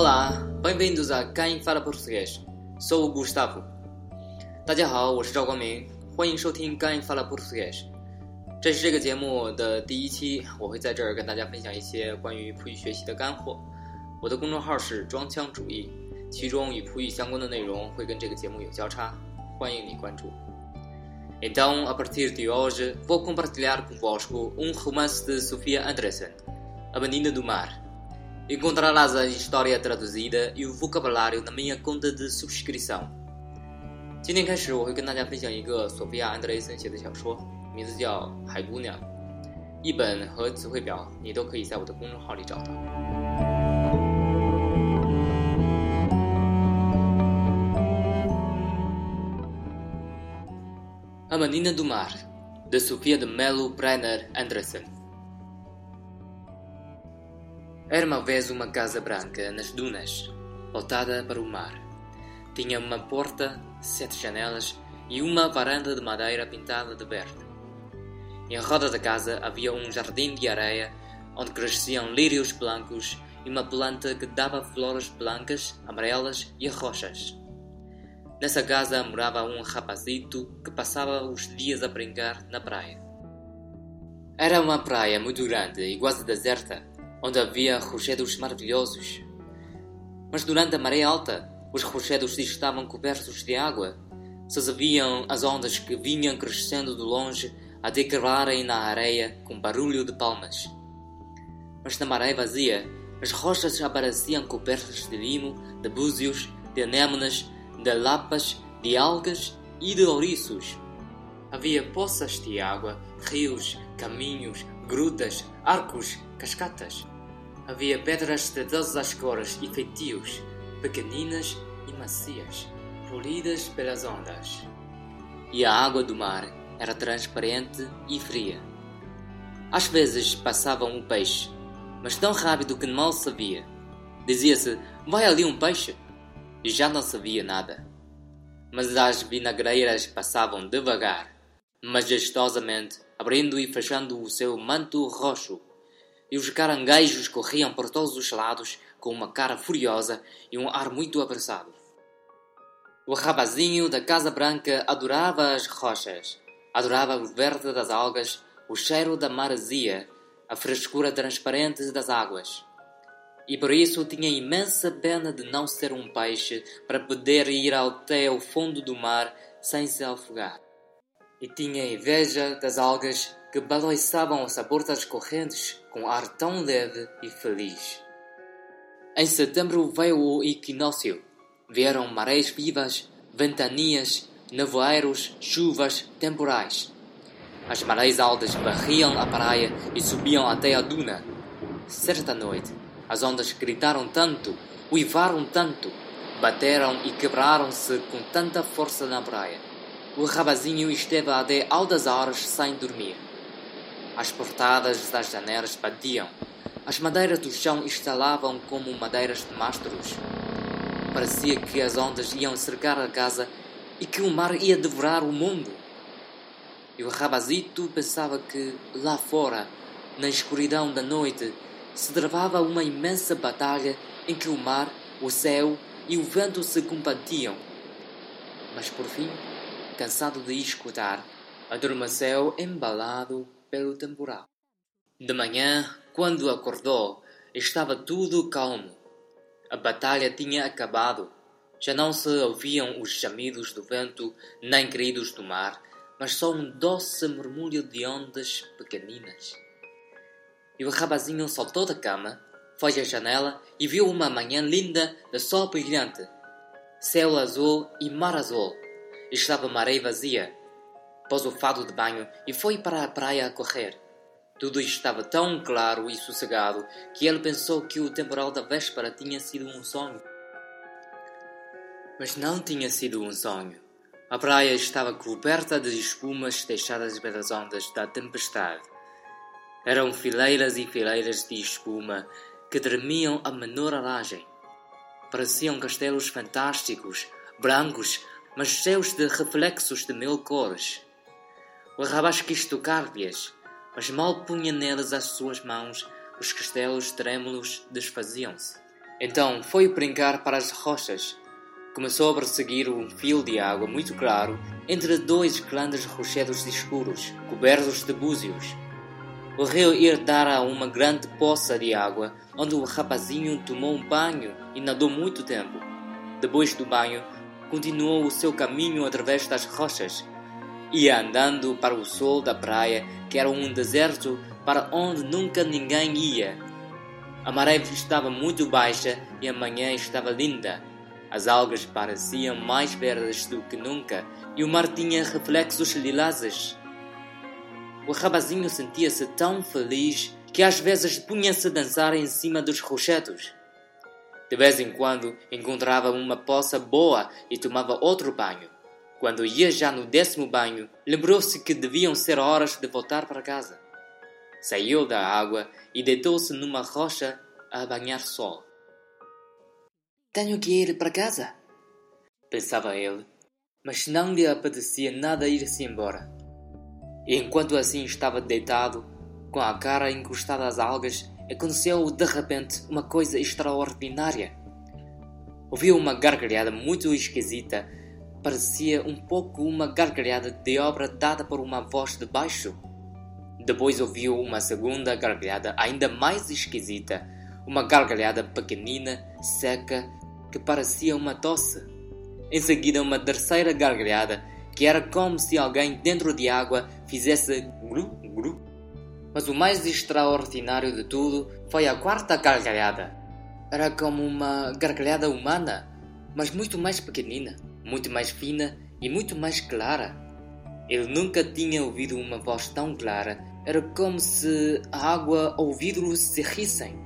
Olá, bem-vindos a Quem Fala Português. Sou o Gustavo. 大家好，我是赵光明，欢迎收听《干发了 Português》。这是这个节目的第一期，我会在这儿跟大家分享一些关于葡语学习的干货。我的公众号是装腔主义，其中与葡语相关的内容会跟这个节目有交叉，欢迎你关注。Então, a partir de hoje, vou compartilhar convosco um romance de Sofia Andressen, A Menina do Mar. Encontrarás a história traduzida e o vocabulário na minha conta de subscrição. 今天开始，我会跟大家分享一个索菲亚·安德雷森写的小说，名字叫《海姑娘》。译本和词汇表你都可以在我的公众号里找到。A Menina do Mar, de Sofia de Melo Brenner Anderson. Era uma vez uma casa branca nas dunas, voltada para o mar. Tinha uma porta, sete janelas e uma varanda de madeira pintada de verde. Em roda da casa havia um jardim de areia onde cresciam lírios blancos e uma planta que dava flores blancas, amarelas e roxas. Nessa casa morava um rapazito que passava os dias a brincar na praia. Era uma praia muito grande e quase deserta, onde havia rochedos maravilhosos. Mas durante a maré alta, os rochedos estavam cobertos de água. Se viam as ondas que vinham crescendo de longe até quebrarem na areia com barulho de palmas. Mas na maré vazia, as rochas apareciam cobertas de limo, de búzios, de anémonas, de lapas, de algas e de ouriços. Havia poças de água, rios, caminhos, grutas, arcos, cascatas. Havia pedras de todas as cores e feitios, pequeninas e macias, polidas pelas ondas. E a água do mar era transparente e fria. Às vezes passava um peixe, mas tão rápido que mal se via. Dizia-se: Vai ali um peixe! e já não se via nada. Mas as vinagreiras passavam devagar, majestosamente, abrindo e fechando o seu manto roxo, e os caranguejos corriam por todos os lados com uma cara furiosa e um ar muito apressado. O rapazinho da Casa Branca adorava as rochas, adorava o verde das algas, o cheiro da maresia, a frescura transparente das águas e por isso tinha imensa pena de não ser um peixe para poder ir até o fundo do mar sem se afogar. E tinha inveja das algas que balançavam ao sabor correntes com ar tão leve e feliz. Em setembro veio o equinócio. Vieram marés vivas, ventanias, nevoeiros, chuvas, temporais. As marés altas varriam a praia e subiam até a duna. Certa noite, as ondas gritaram tanto, uivaram tanto, bateram e quebraram-se com tanta força na praia. O rapazinho esteve até altas horas sem dormir. As portadas das janelas batiam. As madeiras do chão estalavam como madeiras de mastros. Parecia que as ondas iam cercar a casa e que o mar ia devorar o mundo. E o rapazito pensava que, lá fora, na escuridão da noite, se travava uma imensa batalha em que o mar, o céu e o vento se combatiam. Mas por fim, cansado de escutar, adormeceu embalado pelo temporal. De manhã, quando acordou, estava tudo calmo. A batalha tinha acabado. Já não se ouviam os gemidos do vento nem gritos do mar, mas só um doce murmúrio de ondas pequeninas e o rapazinho saltou da cama, foi à janela e viu uma manhã linda de sol brilhante, céu azul e mar azul. Estava maré vazia. Pôs o fado de banho e foi para a praia a correr. Tudo estava tão claro e sossegado que ele pensou que o temporal da véspera tinha sido um sonho. Mas não tinha sido um sonho. A praia estava coberta de espumas deixadas pelas ondas da tempestade. Eram fileiras e fileiras de espuma que tremiam a menor aragem. Pareciam castelos fantásticos, brancos, mas cheios de reflexos de mil cores. O quis tocar-lhes, mas mal punha neles as suas mãos, os castelos trêmulos desfaziam-se. Então foi brincar para as rochas. Começou a perseguir um fio de água muito claro entre dois grandes rochedos escuros, cobertos de búzios. O rio ia dar a uma grande poça de água, onde o rapazinho tomou um banho e nadou muito tempo. Depois do banho, continuou o seu caminho através das rochas. Ia andando para o sol da praia, que era um deserto para onde nunca ninguém ia. A maré estava muito baixa e a manhã estava linda. As algas pareciam mais verdes do que nunca e o mar tinha reflexos lilazes. O rapazinho sentia-se tão feliz que às vezes punha-se a dançar em cima dos rochedos. De vez em quando encontrava uma poça boa e tomava outro banho. Quando ia já no décimo banho, lembrou-se que deviam ser horas de voltar para casa. Saiu da água e deitou-se numa rocha a banhar sol. Tenho que ir para casa, pensava ele, mas não lhe apetecia nada ir-se embora. E enquanto assim estava deitado, com a cara encostada às algas, aconteceu de repente uma coisa extraordinária. Ouviu uma gargalhada muito esquisita. Parecia um pouco uma gargalhada de obra dada por uma voz de baixo. Depois ouviu uma segunda gargalhada ainda mais esquisita, uma gargalhada pequenina, seca, que parecia uma tosse. Em seguida, uma terceira gargalhada que era como se alguém dentro de água fizesse glu glu. Mas o mais extraordinário de tudo foi a quarta gargalhada. Era como uma gargalhada humana, mas muito mais pequenina, muito mais fina e muito mais clara. Ele nunca tinha ouvido uma voz tão clara. Era como se a água ou o vidro se rissem.